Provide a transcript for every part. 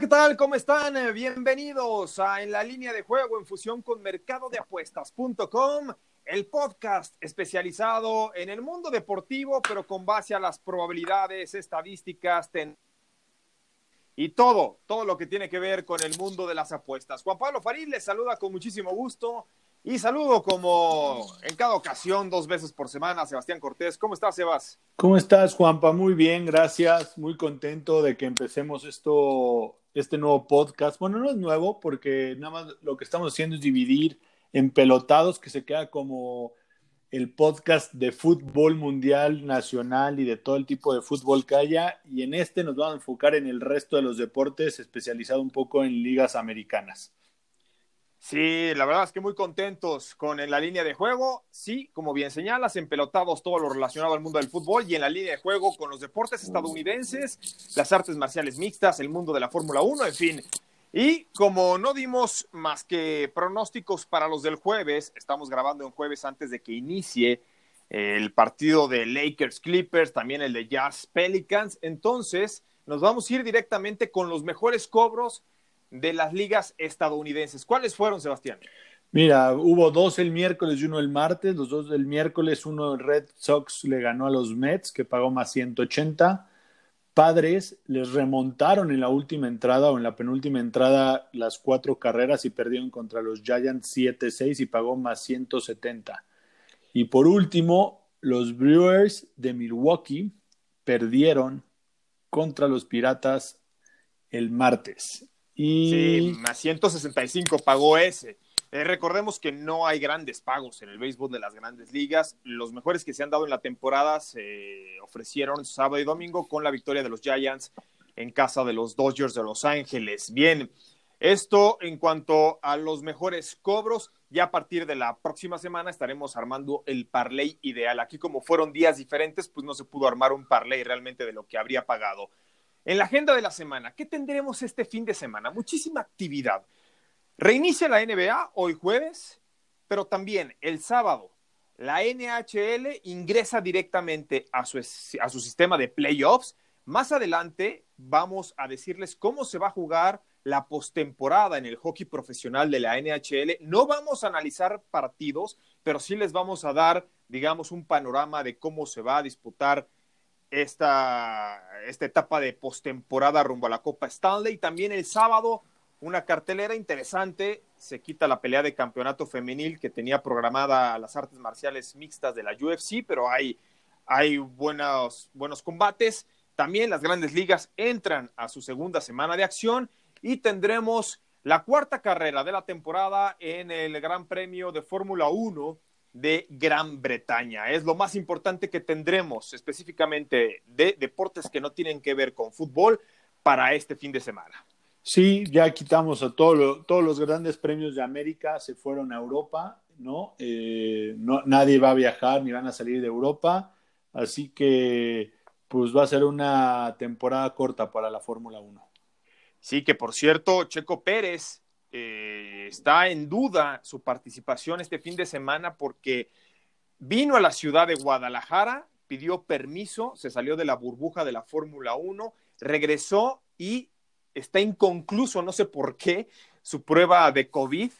¿Qué tal? ¿Cómo están? Eh, Bienvenidos a En la línea de juego en fusión con mercadodeapuestas.com, el podcast especializado en el mundo deportivo, pero con base a las probabilidades, estadísticas, ten y todo, todo lo que tiene que ver con el mundo de las apuestas. Juan Pablo Farid les saluda con muchísimo gusto y saludo como en cada ocasión, dos veces por semana, Sebastián Cortés. ¿Cómo estás, Sebas? ¿Cómo estás, Juanpa? Muy bien, gracias. Muy contento de que empecemos esto, este nuevo podcast. Bueno, no es nuevo porque nada más lo que estamos haciendo es dividir en pelotados que se queda como el podcast de fútbol mundial, nacional y de todo el tipo de fútbol que haya. Y en este nos vamos a enfocar en el resto de los deportes, especializado un poco en ligas americanas. Sí, la verdad es que muy contentos con la línea de juego. Sí, como bien señalas, en pelotados todo lo relacionado al mundo del fútbol y en la línea de juego con los deportes estadounidenses, las artes marciales mixtas, el mundo de la Fórmula 1, en fin. Y como no dimos más que pronósticos para los del jueves, estamos grabando en jueves antes de que inicie el partido de Lakers Clippers, también el de Jazz Pelicans. Entonces, nos vamos a ir directamente con los mejores cobros de las ligas estadounidenses. ¿Cuáles fueron, Sebastián? Mira, hubo dos el miércoles y uno el martes. Los dos del miércoles, uno Red Sox le ganó a los Mets, que pagó más 180. Padres les remontaron en la última entrada o en la penúltima entrada las cuatro carreras y perdieron contra los Giants 7-6 y pagó más 170. Y por último, los Brewers de Milwaukee perdieron contra los Piratas el martes y... Sí, más 165 pagó ese. Eh, recordemos que no hay grandes pagos en el béisbol de las grandes ligas. Los mejores que se han dado en la temporada se ofrecieron sábado y domingo con la victoria de los Giants en casa de los Dodgers de Los Ángeles. Bien, esto en cuanto a los mejores cobros. Ya a partir de la próxima semana estaremos armando el parlay ideal. Aquí como fueron días diferentes, pues no se pudo armar un parlay realmente de lo que habría pagado. En la agenda de la semana, ¿qué tendremos este fin de semana? Muchísima actividad. Reinicia la NBA hoy jueves, pero también el sábado la NHL ingresa directamente a su, a su sistema de playoffs. Más adelante vamos a decirles cómo se va a jugar la postemporada en el hockey profesional de la NHL. No vamos a analizar partidos, pero sí les vamos a dar, digamos, un panorama de cómo se va a disputar esta, esta etapa de postemporada rumbo a la Copa Stanley. También el sábado, una cartelera interesante. Se quita la pelea de campeonato femenil que tenía programada las artes marciales mixtas de la UFC, pero hay, hay buenos, buenos combates. También las grandes ligas entran a su segunda semana de acción y tendremos la cuarta carrera de la temporada en el Gran Premio de Fórmula 1 de Gran Bretaña. Es lo más importante que tendremos específicamente de deportes que no tienen que ver con fútbol para este fin de semana. Sí, ya quitamos a todos los grandes premios de América, se fueron a Europa, ¿no? Eh, ¿no? Nadie va a viajar ni van a salir de Europa, así que pues va a ser una temporada corta para la Fórmula 1. Sí, que por cierto, Checo Pérez eh, está en duda su participación este fin de semana porque vino a la ciudad de Guadalajara, pidió permiso, se salió de la burbuja de la Fórmula 1, regresó y está inconcluso, no sé por qué, su prueba de COVID.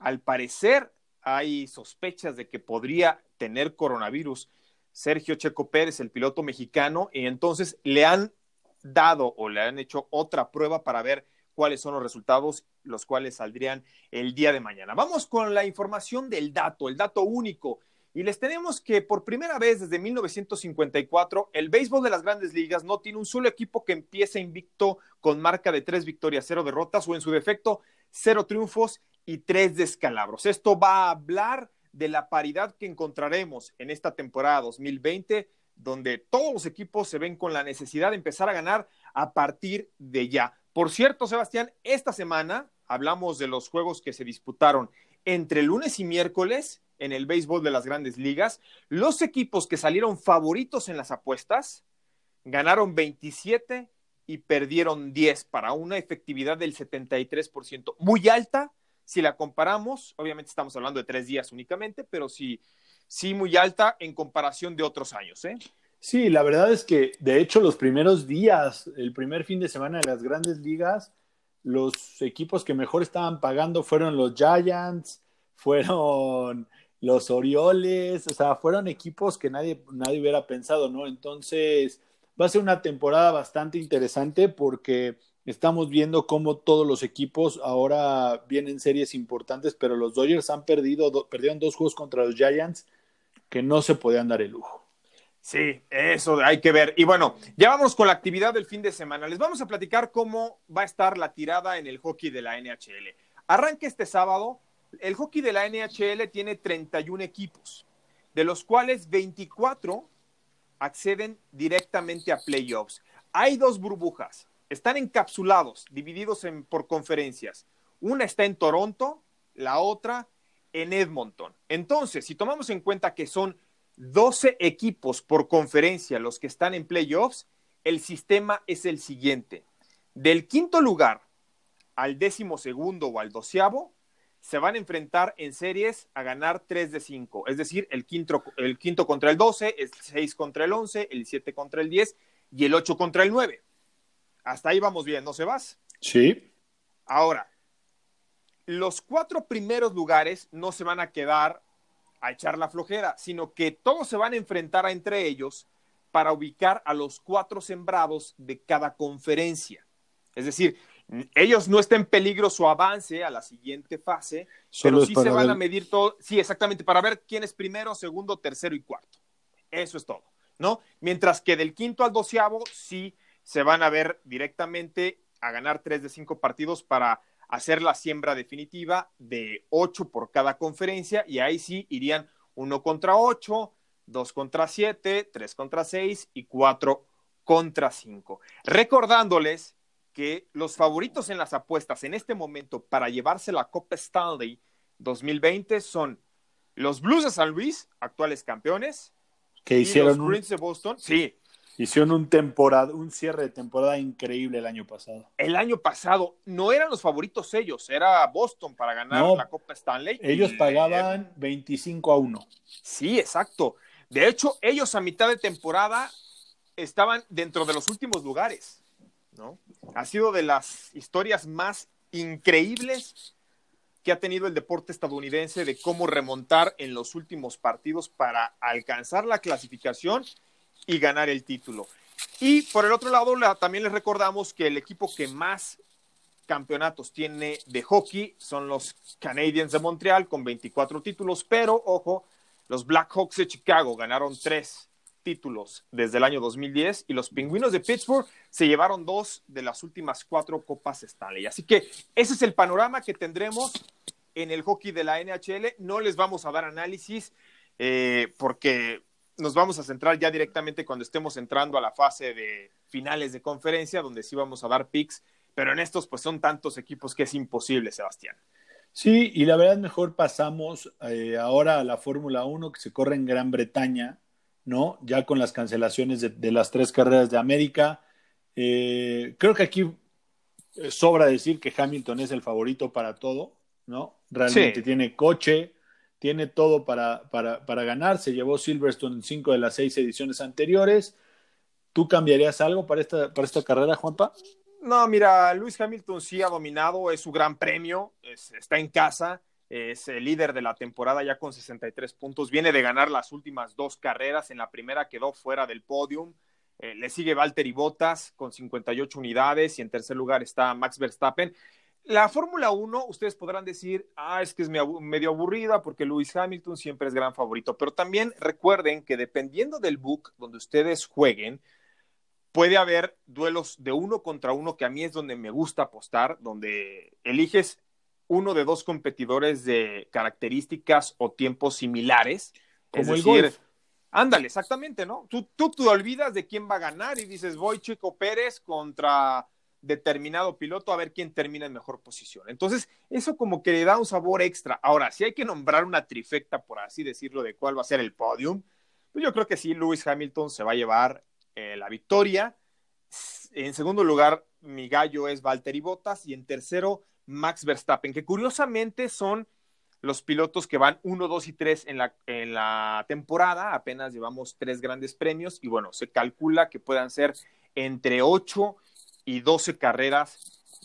Al parecer hay sospechas de que podría tener coronavirus Sergio Checo Pérez, el piloto mexicano, y entonces le han dado o le han hecho otra prueba para ver cuáles son los resultados, los cuales saldrían el día de mañana. Vamos con la información del dato, el dato único. Y les tenemos que por primera vez desde 1954, el béisbol de las grandes ligas no tiene un solo equipo que empiece invicto con marca de tres victorias, cero derrotas o en su defecto, cero triunfos y tres descalabros. Esto va a hablar de la paridad que encontraremos en esta temporada 2020, donde todos los equipos se ven con la necesidad de empezar a ganar a partir de ya. Por cierto, Sebastián, esta semana hablamos de los juegos que se disputaron entre lunes y miércoles en el béisbol de las grandes ligas. Los equipos que salieron favoritos en las apuestas ganaron 27 y perdieron 10 para una efectividad del 73%, muy alta si la comparamos, obviamente estamos hablando de tres días únicamente, pero sí, sí muy alta en comparación de otros años. ¿eh? Sí, la verdad es que de hecho los primeros días, el primer fin de semana de las grandes ligas, los equipos que mejor estaban pagando fueron los Giants, fueron los Orioles, o sea, fueron equipos que nadie, nadie hubiera pensado, ¿no? Entonces, va a ser una temporada bastante interesante porque estamos viendo cómo todos los equipos ahora vienen series importantes, pero los Dodgers han perdido, perdieron dos juegos contra los Giants que no se podían dar el lujo. Sí, eso hay que ver. Y bueno, ya vamos con la actividad del fin de semana. Les vamos a platicar cómo va a estar la tirada en el hockey de la NHL. Arranca este sábado. El hockey de la NHL tiene 31 equipos, de los cuales 24 acceden directamente a playoffs. Hay dos burbujas, están encapsulados, divididos en, por conferencias. Una está en Toronto, la otra en Edmonton. Entonces, si tomamos en cuenta que son 12 equipos por conferencia los que están en playoffs, el sistema es el siguiente. Del quinto lugar al décimo segundo o al doceavo, se van a enfrentar en series a ganar 3 de 5, es decir, el quinto, el quinto contra el 12, el 6 contra el 11, el 7 contra el 10 y el 8 contra el 9. Hasta ahí vamos bien, ¿no se vas? Sí. Ahora, los cuatro primeros lugares no se van a quedar a echar la flojera, sino que todos se van a enfrentar entre ellos para ubicar a los cuatro sembrados de cada conferencia. Es decir, ellos no está en peligro su avance a la siguiente fase, pero sí se van a medir todo, sí, exactamente, para ver quién es primero, segundo, tercero y cuarto. Eso es todo, ¿no? Mientras que del quinto al doceavo sí se van a ver directamente a ganar tres de cinco partidos para hacer la siembra definitiva de ocho por cada conferencia y ahí sí irían uno contra ocho, dos contra siete, tres contra seis y cuatro contra cinco. Recordándoles que los favoritos en las apuestas en este momento para llevarse la Copa Stanley 2020 son los Blues de San Luis, actuales campeones, que hicieron los Bruins de Boston, sí, Hicieron un, temporada, un cierre de temporada increíble el año pasado. El año pasado no eran los favoritos ellos, era Boston para ganar la Copa Stanley. Ellos pagaban 25 a 1. Sí, exacto. De hecho, ellos a mitad de temporada estaban dentro de los últimos lugares. ¿no? Ha sido de las historias más increíbles que ha tenido el deporte estadounidense de cómo remontar en los últimos partidos para alcanzar la clasificación y ganar el título. Y por el otro lado, también les recordamos que el equipo que más campeonatos tiene de hockey son los Canadiens de Montreal con 24 títulos, pero ojo, los Blackhawks de Chicago ganaron tres títulos desde el año 2010 y los Pingüinos de Pittsburgh se llevaron dos de las últimas cuatro Copas Stanley. Así que ese es el panorama que tendremos en el hockey de la NHL. No les vamos a dar análisis eh, porque nos vamos a centrar ya directamente cuando estemos entrando a la fase de finales de conferencia, donde sí vamos a dar picks, pero en estos pues son tantos equipos que es imposible, Sebastián. Sí, y la verdad mejor pasamos eh, ahora a la Fórmula 1 que se corre en Gran Bretaña, ¿no? Ya con las cancelaciones de, las tres carreras de América. Eh, creo que aquí eh, sobra decir que Hamilton es el favorito para todo, ¿no? Realmente tiene coche, tiene todo para, para, para ganar. Se llevó Silverstone en cinco de las seis ediciones anteriores. ¿Tú cambiarías algo para esta, para esta carrera, Juanpa? No, mira, Luis Hamilton sí ha dominado, es su gran premio, está en casa, es el líder de la temporada ya con 63 puntos, viene de ganar las últimas dos carreras, en la primera quedó fuera del podium, eh, le sigue Valtteri Bottas con 58 unidades y en tercer lugar está Max Verstappen la Fórmula 1, ustedes podrán decir, ah, es que es medio aburrida porque Lewis Hamilton siempre es gran favorito, pero también recuerden que dependiendo del book donde ustedes jueguen, puede haber duelos de uno contra uno, que a mí es donde me gusta apostar, donde eliges uno de dos competidores de características o tiempos similares. Como es decir, ándale, exactamente, ¿no? Tú, tú te olvidas de quién va a ganar y dices, voy Chico Pérez contra determinado piloto a ver quién termina en mejor posición. Entonces, eso como que le da un sabor extra. Ahora, si hay que nombrar una trifecta, por así decirlo, de cuál va a ser el podium, pues yo creo que sí, Lewis Hamilton se va a llevar eh, la victoria. En segundo lugar, mi gallo es Valtteri Bottas y en tercero, Max Verstappen, que curiosamente son los pilotos que van 1, 2 y 3 en la, en la temporada. Apenas llevamos tres grandes premios y bueno, se calcula que puedan ser entre 8 y 12 carreras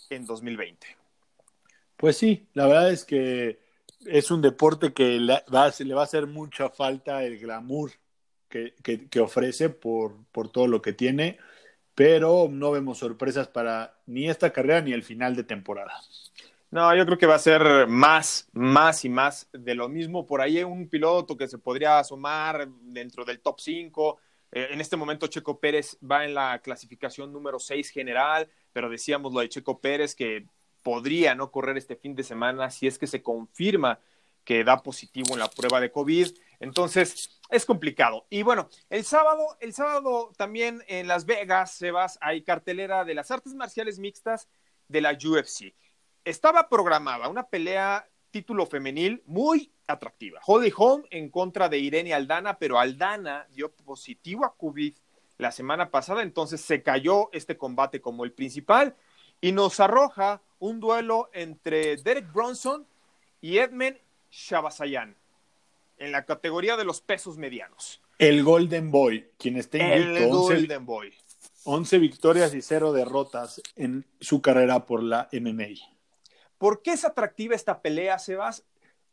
en 2020. Pues sí, la verdad es que es un deporte que le va, a hacer mucha falta el glamour que, ofrece por, por, todo lo que tiene, pero no vemos sorpresas para ni esta carrera ni el final de temporada. No, yo creo que va a ser más, más y más de lo mismo. Por ahí hay un piloto que se podría asomar dentro del top 5, eh, en este momento Checo Pérez va en la clasificación número 6 general, pero decíamos lo de Checo Pérez que podría no correr este fin de semana si es que se confirma que da positivo en la prueba de COVID. Entonces, es complicado. Y bueno, el sábado, el sábado también en Las Vegas, Sebas, hay cartelera de las artes marciales mixtas de la UFC. Estaba programada una pelea título femenil muy atractiva. Holly Holm en contra de Irene Aldana, pero Aldana dio positivo a COVID la semana pasada, entonces se cayó este combate como el principal y nos arroja un duelo entre Derek Bronson y Edmund Shabasayan en la categoría de los pesos medianos. El Golden Boy, quien está invicto. El Golden Boy. 11 victorias y 0 derrotas en su carrera por la MMA. ¿Por qué es atractiva esta pelea, Sebas?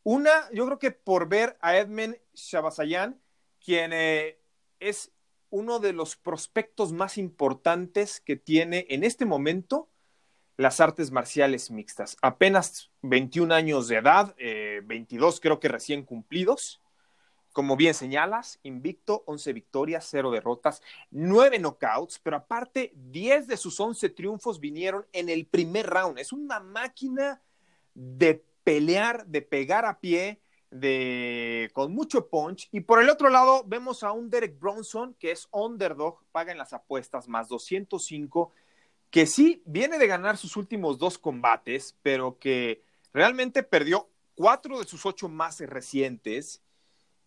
Una, yo creo que por ver a Edmund Shabasayan, quien eh, es uno de los prospectos más importantes que tiene en este momento las artes marciales mixtas. Apenas 21 años de edad, 22 eh, creo que recién cumplidos. Como bien señalas, invicto, 11 victorias, 0 derrotas, 9 knockouts, pero aparte 10 de sus 11 triunfos vinieron en el primer round. Es una máquina de pelear, de pegar a pie, de con mucho punch. Y por el otro lado vemos a un Derek Bronson que es underdog, paga en las apuestas más 205, que sí viene de ganar sus últimos dos combates, pero que realmente perdió cuatro de sus ocho más recientes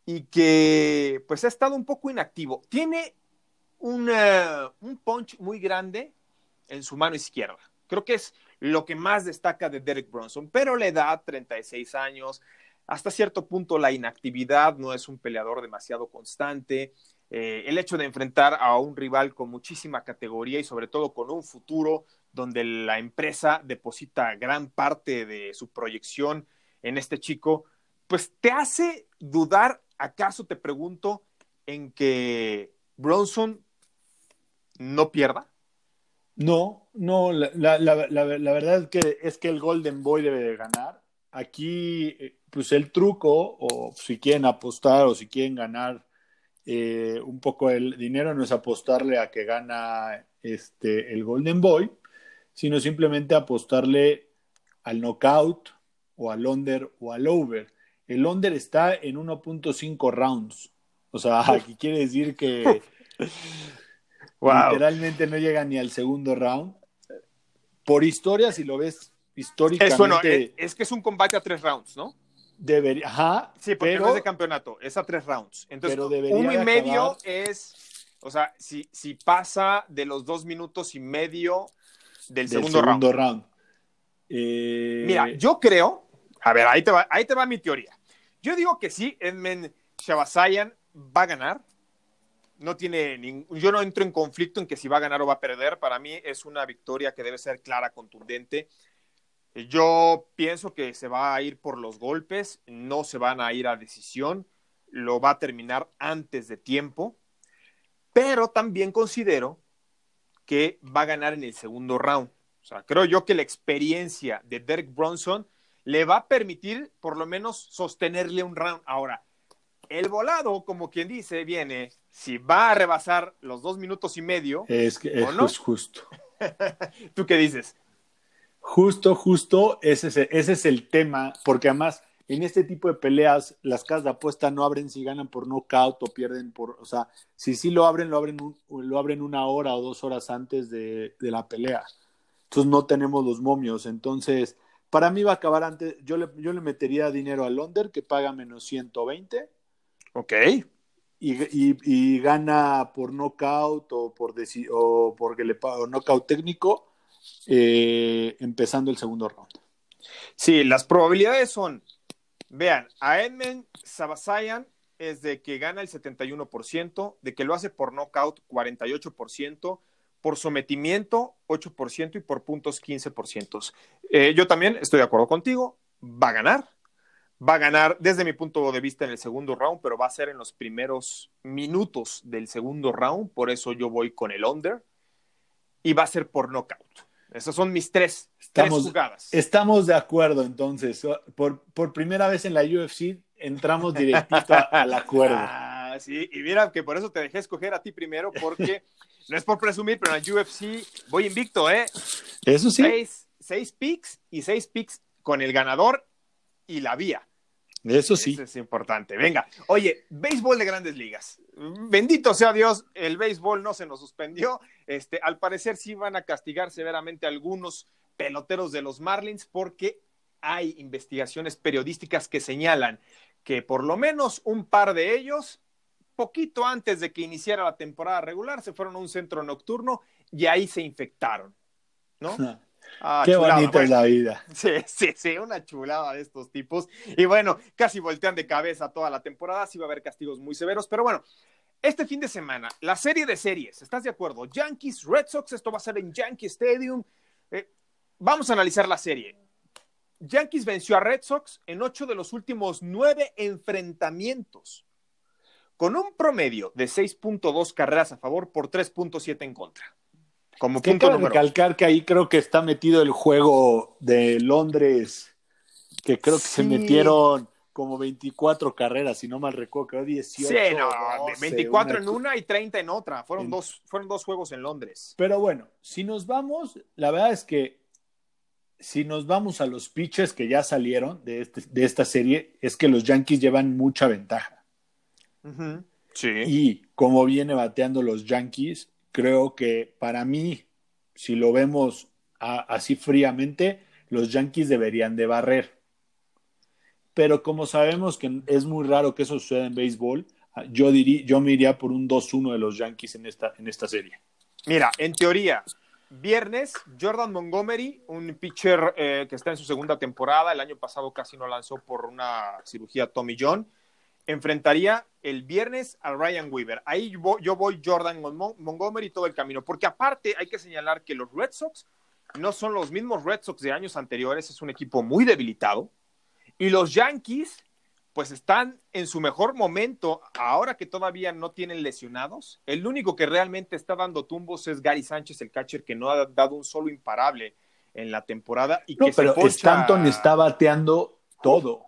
y que pues ha estado un poco inactivo. Tiene un, un punch muy grande en su mano izquierda. Creo que es lo que más destaca de Derek Bronson, pero la edad, 36 años, hasta cierto punto la inactividad, no es un peleador demasiado constante. Eh, el hecho de enfrentar a un rival con muchísima categoría y sobre todo con un futuro donde la empresa deposita gran parte de su proyección en este chico, pues te hace dudar, acaso te pregunto, en que Bronson no pierda. No, no, la, verdad es que, es que el Golden Boy debe de ganar. Aquí, eh, pues el truco, o si quieren apostar o si quieren ganar eh, un poco el dinero, no es apostarle a que gana este, el Golden Boy, sino simplemente apostarle al knockout o al under o al over. El under está en 1.5 rounds. O sea, aquí quiere decir que Literalmente no llega ni al segundo round. Por historia, si lo ves históricamente. Es, bueno, es, que es un combate a tres rounds, ¿no? Debería, ajá. Sí, porque no es de campeonato, es a tres rounds. Entonces, uno y medio es, o sea, si, si pasa de los dos minutos y medio del, segundo, round. Eh, Mira, yo creo, a ver, ahí te va, ahí te va mi teoría. Yo digo que sí, Edmund Shabasayan va a ganar no tiene yo no entro en conflicto en que si va a ganar o va a perder. Para mí es una victoria que debe ser clara, contundente. Yo pienso que se va a ir por los golpes, no se van a ir a decisión, lo va a terminar antes de tiempo, pero también considero que va a ganar en el segundo round. O sea, creo yo que la experiencia de Derek Bronson le va a permitir por lo menos sostenerle un round. Ahora, el volado, como quien dice, viene si va a rebasar los dos minutos y medio. Es, que, es justo. ¿Tú qué dices? Justo, justo, ese es, ese es el tema, porque además en este tipo de peleas las casas de apuesta no abren si ganan por knockout o pierden por, o sea, si sí lo abren, lo abren, lo abren una hora o dos horas antes de, de, la pelea. Entonces no tenemos los momios. Entonces, para mí va a acabar antes, yo le, yo le metería dinero al Londer que paga menos 120. Ok. Y, y, y gana por knockout o por o porque le paga knockout técnico eh, empezando el segundo round. Sí, las probabilidades son Vean, a Edmund Sabasayan es de que gana el 71%, de que lo hace por knockout 48%, por sometimiento 8% y por puntos 15%. Eh, yo también estoy de acuerdo contigo, va a ganar, va a ganar desde mi punto de vista en el segundo round, pero va a ser en los primeros minutos del segundo round, por eso yo voy con el under y va a ser por knockout. Esas son mis tres, estamos, jugadas. Estamos de acuerdo, entonces. Por, por primera vez en la UFC entramos directito al acuerdo. Ah, sí, y mira que por eso te dejé escoger a ti primero, porque no es por presumir, pero en la UFC voy invicto, ¿eh? Eso sí. Seis, seis picks y seis picks con el ganador y la vía. Eso sí. Eso es importante. Venga, oye, béisbol de grandes ligas. Bendito sea Dios, el béisbol no se nos suspendió. Este, al parecer sí van a castigar severamente a algunos peloteros de los Marlins porque hay investigaciones periodísticas que señalan que por lo menos un par de ellos, poquito antes de que iniciara la temporada regular, se fueron a un centro nocturno y ahí se infectaron. ¿No? Ah, Qué bonita es la vida. Sí, sí, sí, una chulada de estos tipos. Y bueno, casi voltean de cabeza toda la temporada, sí va a haber castigos muy severos, pero bueno, este fin de semana, la serie de series, ¿estás de acuerdo? Yankees, Red Sox, esto va a ser en Yankee Stadium. Eh, vamos a analizar la serie. Yankees venció a Red Sox en ocho de los últimos nueve enfrentamientos, con un promedio de 6.2 carreras a favor por 3.7 en contra. Como punto número. recalcar que ahí creo que está metido el juego de Londres, que creo que se metieron como 24 carreras, si no mal recuerdo, creo 18. Sí, no, 24 en una y 30 en otra. Fueron, Dos, fueron dos juegos en Londres. Pero bueno, si nos vamos, la verdad es que si nos vamos a los pitches que ya salieron de, este, de esta serie, es que los Yankees llevan mucha ventaja. Sí. Y como viene bateando los Yankees, creo que para mí, si lo vemos así fríamente, los Yankees deberían de barrer. Pero como sabemos que es muy raro que eso suceda en béisbol, yo, diría, yo me iría por un 2-1 de los Yankees en esta, en esta serie. Mira, en teoría, viernes, Jordan Montgomery, un pitcher eh, que está en su segunda temporada, el año pasado casi no lanzó por una cirugía Tommy John enfrentaría el viernes a Ryan Weaver. Ahí yo voy, Jordan Montgomery todo el camino, porque aparte hay que señalar que los Red Sox no son los mismos Red Sox de años anteriores, es un equipo muy debilitado, y los Yankees pues están en su mejor momento ahora que todavía no tienen lesionados. El único que realmente está dando tumbos es Gary Sánchez, el catcher que no ha dado un solo imparable en la temporada y que pero Stanton está bateando todo.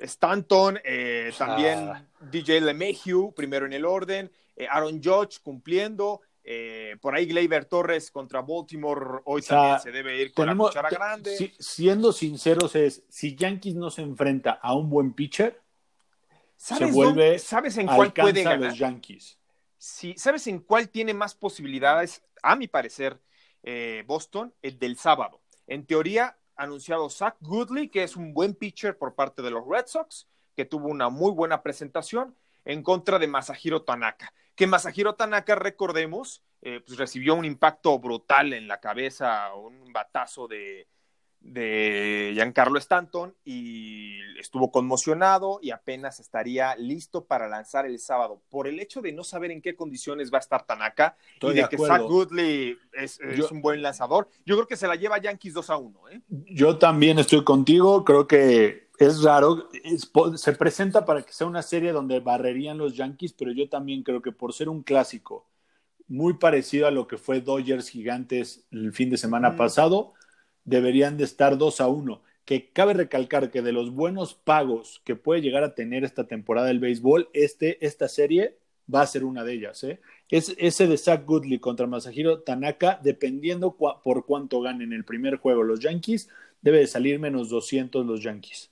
Stanton, eh, también ah. DJ LeMahieu, primero en el orden, eh, Aaron Judge cumpliendo, eh, por ahí Gleyber Torres contra Baltimore hoy también se debe ir con la cuchara grande. siendo sinceros es, si Yankees no se enfrenta a un buen pitcher, se vuelve ¿sabes en cuál puede ganar? los Yankees. Sí, ¿sabes en cuál tiene más posibilidades? A mi parecer, Boston, el del sábado. En teoría, anunciado Zach Goodley, que es un buen pitcher por parte de los Red Sox, que tuvo una muy buena presentación en contra de Masahiro Tanaka. Que Masahiro Tanaka, recordemos, eh, pues recibió un impacto brutal en la cabeza, un batazo de, de Giancarlo Stanton y estuvo conmocionado y apenas estaría listo para lanzar el sábado. Por el hecho de no saber en qué condiciones va a estar Tanaka y de, que Zach Goodley es, un buen lanzador, yo creo que se la lleva Yankees 2 a 1. ¿eh? Yo también estoy contigo, creo que es raro, se presenta para que sea una serie donde barrerían los Yankees, pero yo también creo que por ser un clásico muy parecido a lo que fue Dodgers Gigantes el fin de semana pasado. Deberían de estar 2 a 1. Que cabe recalcar que de los buenos pagos que puede llegar a tener esta temporada del béisbol, este, esta serie va a ser una de ellas. ¿eh? Es, ese de Zach Goodley contra Masahiro Tanaka, dependiendo por cuánto ganen el primer juego los Yankees, debe de salir menos 200 los Yankees.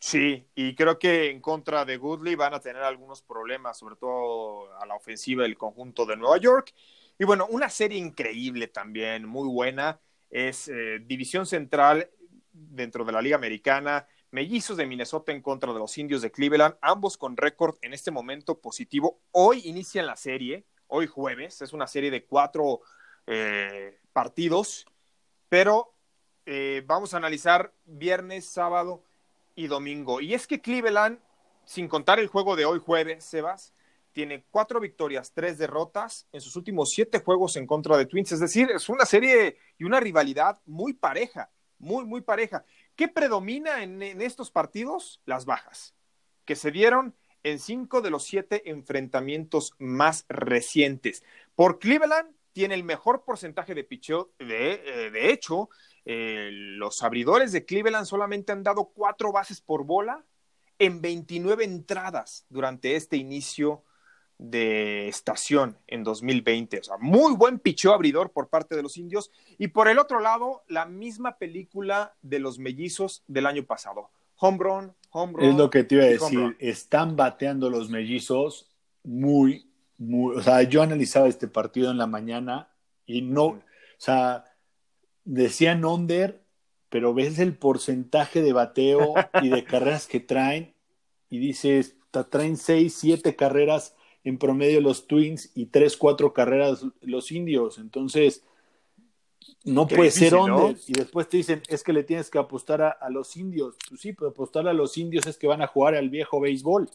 Sí, y creo que en contra de Goodley van a tener algunos problemas, sobre todo a la ofensiva del conjunto de Nueva York. Y bueno, una serie increíble también, muy buena, es eh, División Central dentro de la Liga Americana, Mellizos de Minnesota en contra de los Indios de Cleveland, ambos con récord en este momento positivo. Hoy inician la serie, hoy jueves, es una serie de cuatro eh, partidos, pero eh, vamos a analizar viernes, sábado y domingo. Y es que Cleveland, sin contar el juego de hoy jueves, Sebas, tiene cuatro victorias, tres derrotas en sus últimos siete juegos en contra de Twins. Es decir, es una serie y una rivalidad muy pareja, muy, muy pareja. ¿Qué predomina en, estos partidos? Las bajas, que se dieron en cinco de los siete enfrentamientos más recientes. Por Cleveland tiene el mejor porcentaje de picheo, de, eh, de hecho, eh, los abridores de Cleveland solamente han dado cuatro bases por bola en 29 entradas durante este inicio de estación en 2020. O sea, muy buen picheo abridor por parte de los indios. Y por el otro lado, la misma película de los mellizos del año pasado. Home run, home run. Es lo que te iba a decir. Están bateando los mellizos muy, muy. O sea, yo analizaba este partido en la mañana y no. O sea, decían under, pero ves el porcentaje de bateo y de carreras que traen y dices, traen seis, siete carreras en promedio los Twins y tres, cuatro carreras los indios. Entonces, no puede ser under. Y después te dicen, es que le tienes que apostar a, los indios. Pues sí, pero apostar a los indios es que van a jugar al viejo béisbol.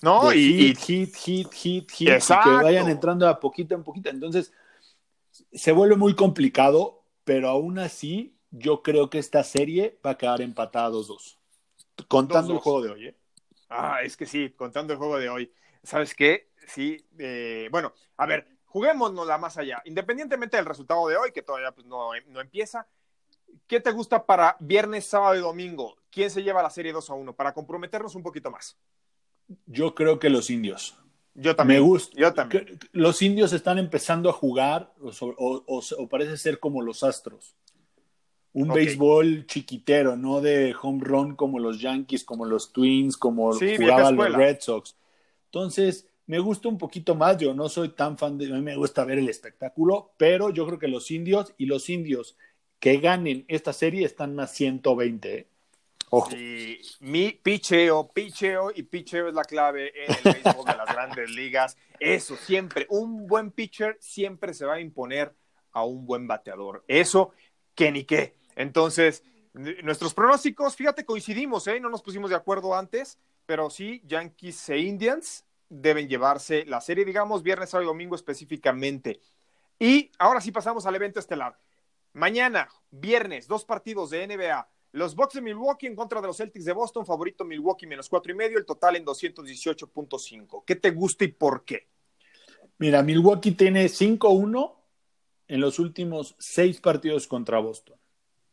No, y hit, hit, hit, hit, y que vayan entrando a poquito en poquito. Entonces, se vuelve muy complicado pero aún así yo creo que esta serie va a quedar empatada 2-2. Contando el juego de hoy, ¿eh? Ah, es que sí, contando el juego de hoy. ¿Sabes qué? Sí, eh, bueno, a ver, juguémonos la más allá. Independientemente del resultado de hoy, que todavía pues, no, no empieza, ¿qué te gusta para viernes, sábado y domingo? ¿Quién se lleva la serie 2 a 1? Para comprometernos un poquito más. Yo creo que los indios. Yo también. Me gusta. Yo también. Los indios están empezando a jugar, o, parece ser como los astros. Un béisbol chiquitero, no de home run como los Yankees, como los Twins, como jugaban los Red Sox. Entonces, me gusta un poquito más. Yo no soy tan fan de. A mí me gusta ver el espectáculo, pero yo creo que los indios y los indios que ganen esta serie están más 120. Y mi picheo, picheo y picheo es la clave en el béisbol de las grandes ligas. Eso siempre, un buen pitcher siempre se va a imponer a un buen bateador. Eso, que ni qué. Entonces, nuestros pronósticos, fíjate, coincidimos, ¿eh? No nos pusimos de acuerdo antes, pero sí, Yankees e Indians deben llevarse la serie, digamos, viernes, sábado y domingo específicamente. Y ahora sí pasamos al evento estelar. Mañana, viernes, dos partidos de NBA. Los Bucks de Milwaukee en contra de los Celtics de Boston, favorito Milwaukee menos cuatro y medio, el total en 218.5. ¿Qué te gusta y por qué? Mira, Milwaukee tiene 5-1 en los últimos seis partidos contra Boston,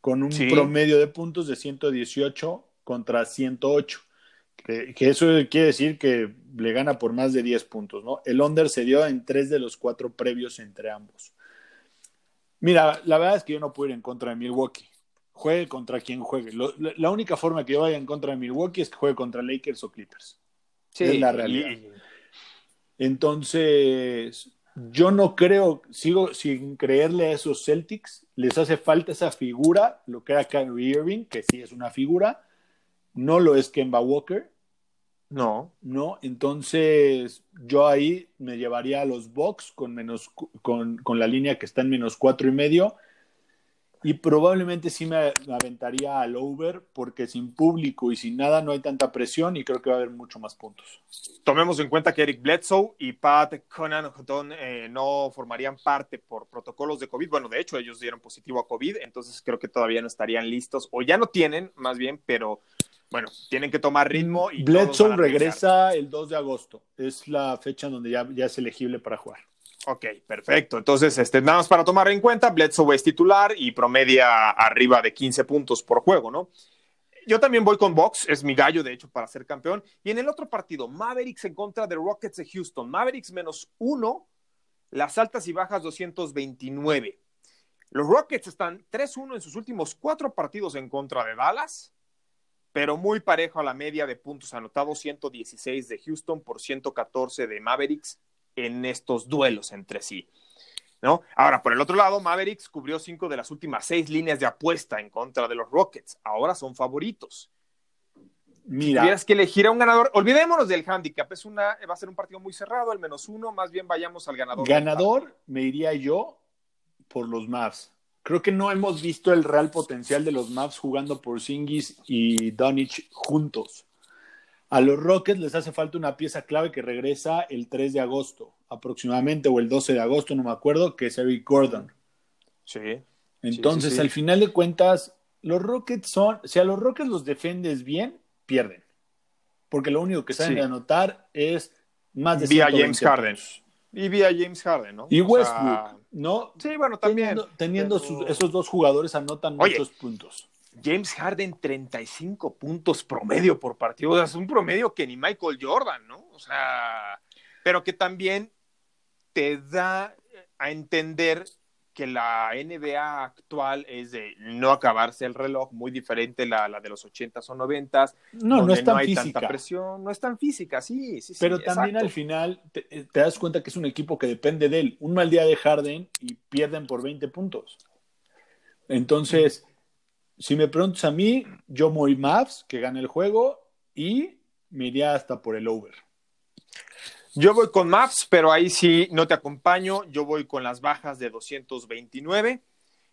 con un promedio de puntos de 118 contra 108. Que, que, eso quiere decir que le gana por más de 10 puntos, ¿no? El under se dio en tres de los cuatro previos entre ambos. Mira, la verdad es que yo no puedo ir en contra de Milwaukee juegue contra quien juegue. la, única forma que yo vaya en contra de Milwaukee es que juegue contra Lakers o Clippers. Sí, es la realidad. Entonces, yo no creo, sigo sin creerle a esos Celtics. Les hace falta esa figura, lo que era Kyrie Irving, que sí es una figura. No lo es Kemba Walker. No. No, entonces yo ahí me llevaría a los Bucks con, menos, con, con la línea que está en menos cuatro y medio y probablemente sí me, aventaría al over porque sin público y sin nada no hay tanta presión y creo que va a haber mucho más puntos. Tomemos en cuenta que Eric Bledsoe y Pat Conan eh, no formarían parte por protocolos de COVID. Bueno, de hecho ellos dieron positivo a COVID, entonces creo que todavía no estarían listos o ya no tienen más bien, pero bueno, tienen que tomar ritmo. Y Bledsoe regresa el 2 de agosto, es la fecha donde ya, ya es elegible para jugar. Ok, perfecto. Entonces, este, nada más para tomar en cuenta, Bledsoe es titular y promedia arriba de 15 puntos por juego, ¿no? Yo también voy con Box, es mi gallo, de hecho, para ser campeón. Y en el otro partido, Mavericks en contra de Rockets de Houston. Mavericks menos uno, las altas y bajas 229. Los Rockets están 3-1 en sus últimos cuatro partidos en contra de Dallas, pero muy parejo a la media de puntos anotados, 116 de Houston por 114 de Mavericks en estos duelos entre sí. ¿No? Ahora, por el otro lado, Mavericks cubrió cinco de las últimas seis líneas de apuesta en contra de los Rockets. Ahora son favoritos. Mira. Si tuvieras que elegir a un ganador, olvidémonos del handicap. Es una, va a ser un partido muy cerrado, el menos uno. Más bien vayamos al ganador. Ganador, me iría yo por los Mavs. Creo que no hemos visto el real potencial de los Mavs jugando por Singis y Donich juntos. A los Rockets les hace falta una pieza clave que regresa el 3 de agosto, aproximadamente, o el 12 de agosto, no me acuerdo, que es Eric Gordon. Sí. Entonces, al final de cuentas, los Rockets son, si a los Rockets los defendes bien, pierden. Porque lo único que saben de anotar es más de Vía James Harden. Y vía James Harden, ¿no? Y Westbrook, ¿no? Sí, bueno, también. Teniendo, esos dos jugadores anotan muchos puntos. James Harden 35 puntos promedio por partido, o sea, es un promedio que ni Michael Jordan, ¿no? O sea, pero que también te da a entender que la NBA actual es de no acabarse el reloj, muy diferente la, la de los 80s o 90s. No, no es tan hay física. tanta presión, no es tan física, sí, sí, sí. Pero también exacto. al final te, te, das cuenta que es un equipo que depende de él. Un mal día de Harden y pierden por 20 puntos. Entonces, si me preguntas a mí, yo voy Mavs, que gane el juego, y me iría hasta por el over. Yo voy con Maps, pero ahí sí no te acompaño. Yo voy con las bajas de 229.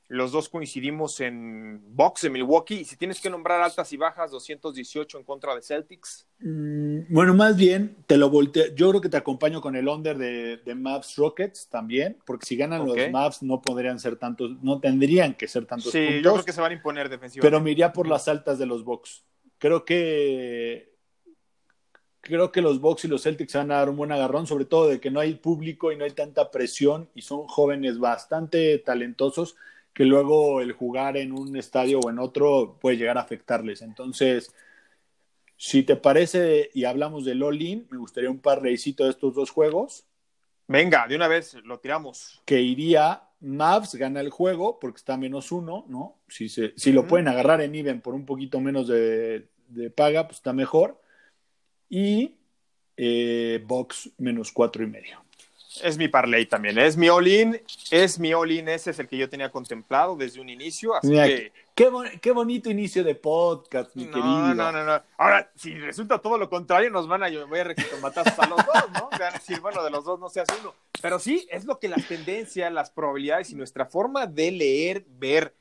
Los dos coincidimos en Box de Milwaukee. Y si tienes que nombrar altas y bajas, 218 en contra de Celtics. Mm, bueno, más bien te lo volteo. Yo creo que te acompaño con el under de, de Maps Rockets también, porque si ganan okay. los Maps no podrían ser tantos, no tendrían que ser tantos sí, puntos. yo creo que se van a imponer defensivamente. Pero me iría por las altas de los Bucks. Creo que creo que los Bucks y los Celtics van a dar un buen agarrón, sobre todo de que no hay público y no hay tanta presión y son jóvenes bastante talentosos que luego el jugar en un estadio o en otro puede llegar a afectarles. Entonces, si te parece y hablamos del all-in, me gustaría un par de de estos dos juegos. Venga, de una vez lo tiramos. Que iría Mavs gana el juego porque está menos uno, ¿no? Si, se, si lo pueden agarrar en even por un poquito menos de, de paga, pues está mejor y eh, box menos cuatro y medio. Es mi parlay también, es mi all-in, es mi all-in, ese es el que yo tenía contemplado desde un inicio, así Mira, que... Qué, bon qué, bonito inicio de podcast, mi no, querido. No, no, no. Ahora, si resulta todo lo contrario, nos van a, yo voy a matar a los dos, ¿no? Van a decir, bueno, de los dos no se hace uno. Pero sí, es lo que la tendencia, las probabilidades y nuestra forma de leer, ver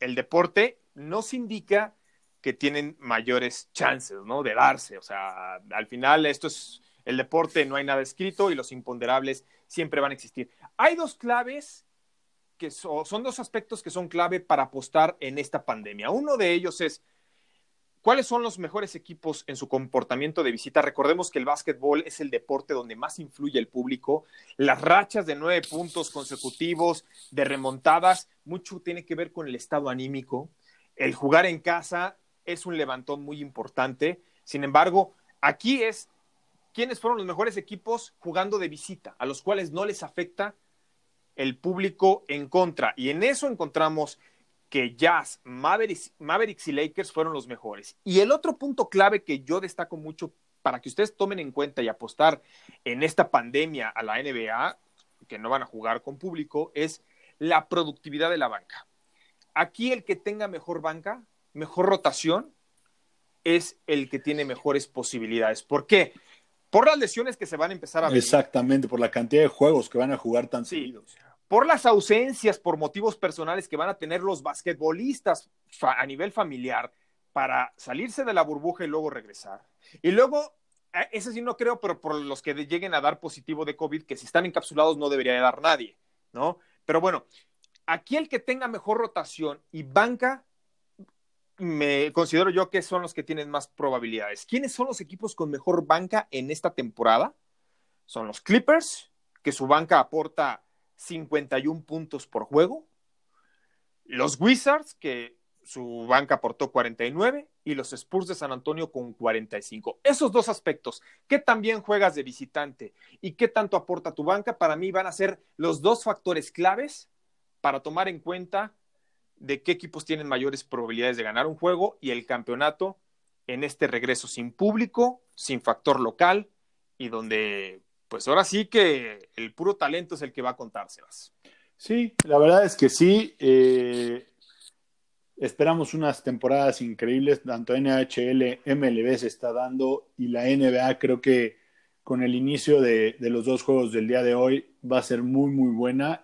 el deporte nos indica que tienen mayores chances, ¿no? De darse. O sea, al final esto es el deporte, no hay nada escrito y los imponderables siempre van a existir. Hay dos claves que so, son dos aspectos que son clave para apostar en esta pandemia. Uno de ellos es cuáles son los mejores equipos en su comportamiento de visita. Recordemos que el básquetbol es el deporte donde más influye el público. Las rachas de nueve puntos consecutivos, de remontadas, mucho tiene que ver con el estado anímico. El jugar en casa es un levantón muy importante. Sin embargo, aquí es quiénes fueron los mejores equipos jugando de visita, a los cuales no les afecta el público en contra. Y en eso encontramos que Jazz, Mavericks, Mavericks y Lakers fueron los mejores. Y el otro punto clave que yo destaco mucho para que ustedes tomen en cuenta y apostar en esta pandemia a la NBA, que no van a jugar con público, es la productividad de la banca. Aquí el que tenga mejor banca mejor rotación es el que tiene mejores posibilidades. ¿Por qué? Por las lesiones que se van a empezar a ver. Exactamente, por la cantidad de juegos que van a jugar tan sí. seguidos. Por las ausencias, por motivos personales que van a tener los basquetbolistas a nivel familiar para salirse de la burbuja y luego regresar. Y luego, ese sí no creo, pero por los que lleguen a dar positivo de COVID, que si están encapsulados no debería dar nadie, ¿no? Pero bueno, aquí el que tenga mejor rotación y banca me considero yo que son los que tienen más probabilidades. ¿Quiénes son los equipos con mejor banca en esta temporada? Son los Clippers, que su banca aporta 51 puntos por juego. Los Wizards, que su banca aportó 49 y los Spurs de San Antonio con 45. Esos dos aspectos, qué tan bien juegas de visitante y qué tanto aporta tu banca, para mí van a ser los dos factores claves para tomar en cuenta de qué equipos tienen mayores probabilidades de ganar un juego y el campeonato en este regreso sin público, sin factor local y donde pues ahora sí que el puro talento es el que va a contárselas. Sí, la verdad es que sí. Eh, esperamos unas temporadas increíbles, tanto NHL, MLB se está dando y la NBA creo que con el inicio de, los dos juegos del día de hoy va a ser muy, muy buena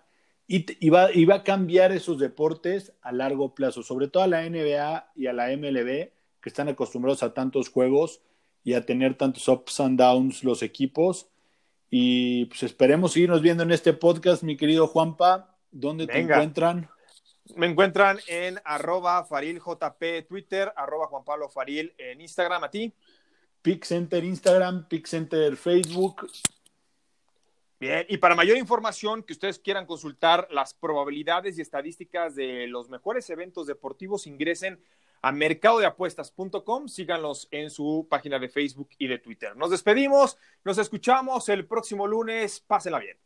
y, va, y va a cambiar esos deportes a largo plazo, sobre todo a la NBA y a la MLB que están acostumbrados a tantos juegos y a tener tantos ups and downs los equipos. Y pues esperemos seguirnos viendo en este podcast, mi querido Juanpa. ¿Dónde te encuentran? Me encuentran en arroba fariljp Twitter, arroba Juan Pablo Faril en Instagram. ¿A ti? Pixenter Instagram, Pixenter Facebook. Bien, y para mayor información que ustedes quieran consultar las probabilidades y estadísticas de los mejores eventos deportivos, ingresen a mercadodeapuestas.com. Síganlos en su página de Facebook y de Twitter. Nos despedimos, nos escuchamos el próximo lunes. Pásenla bien.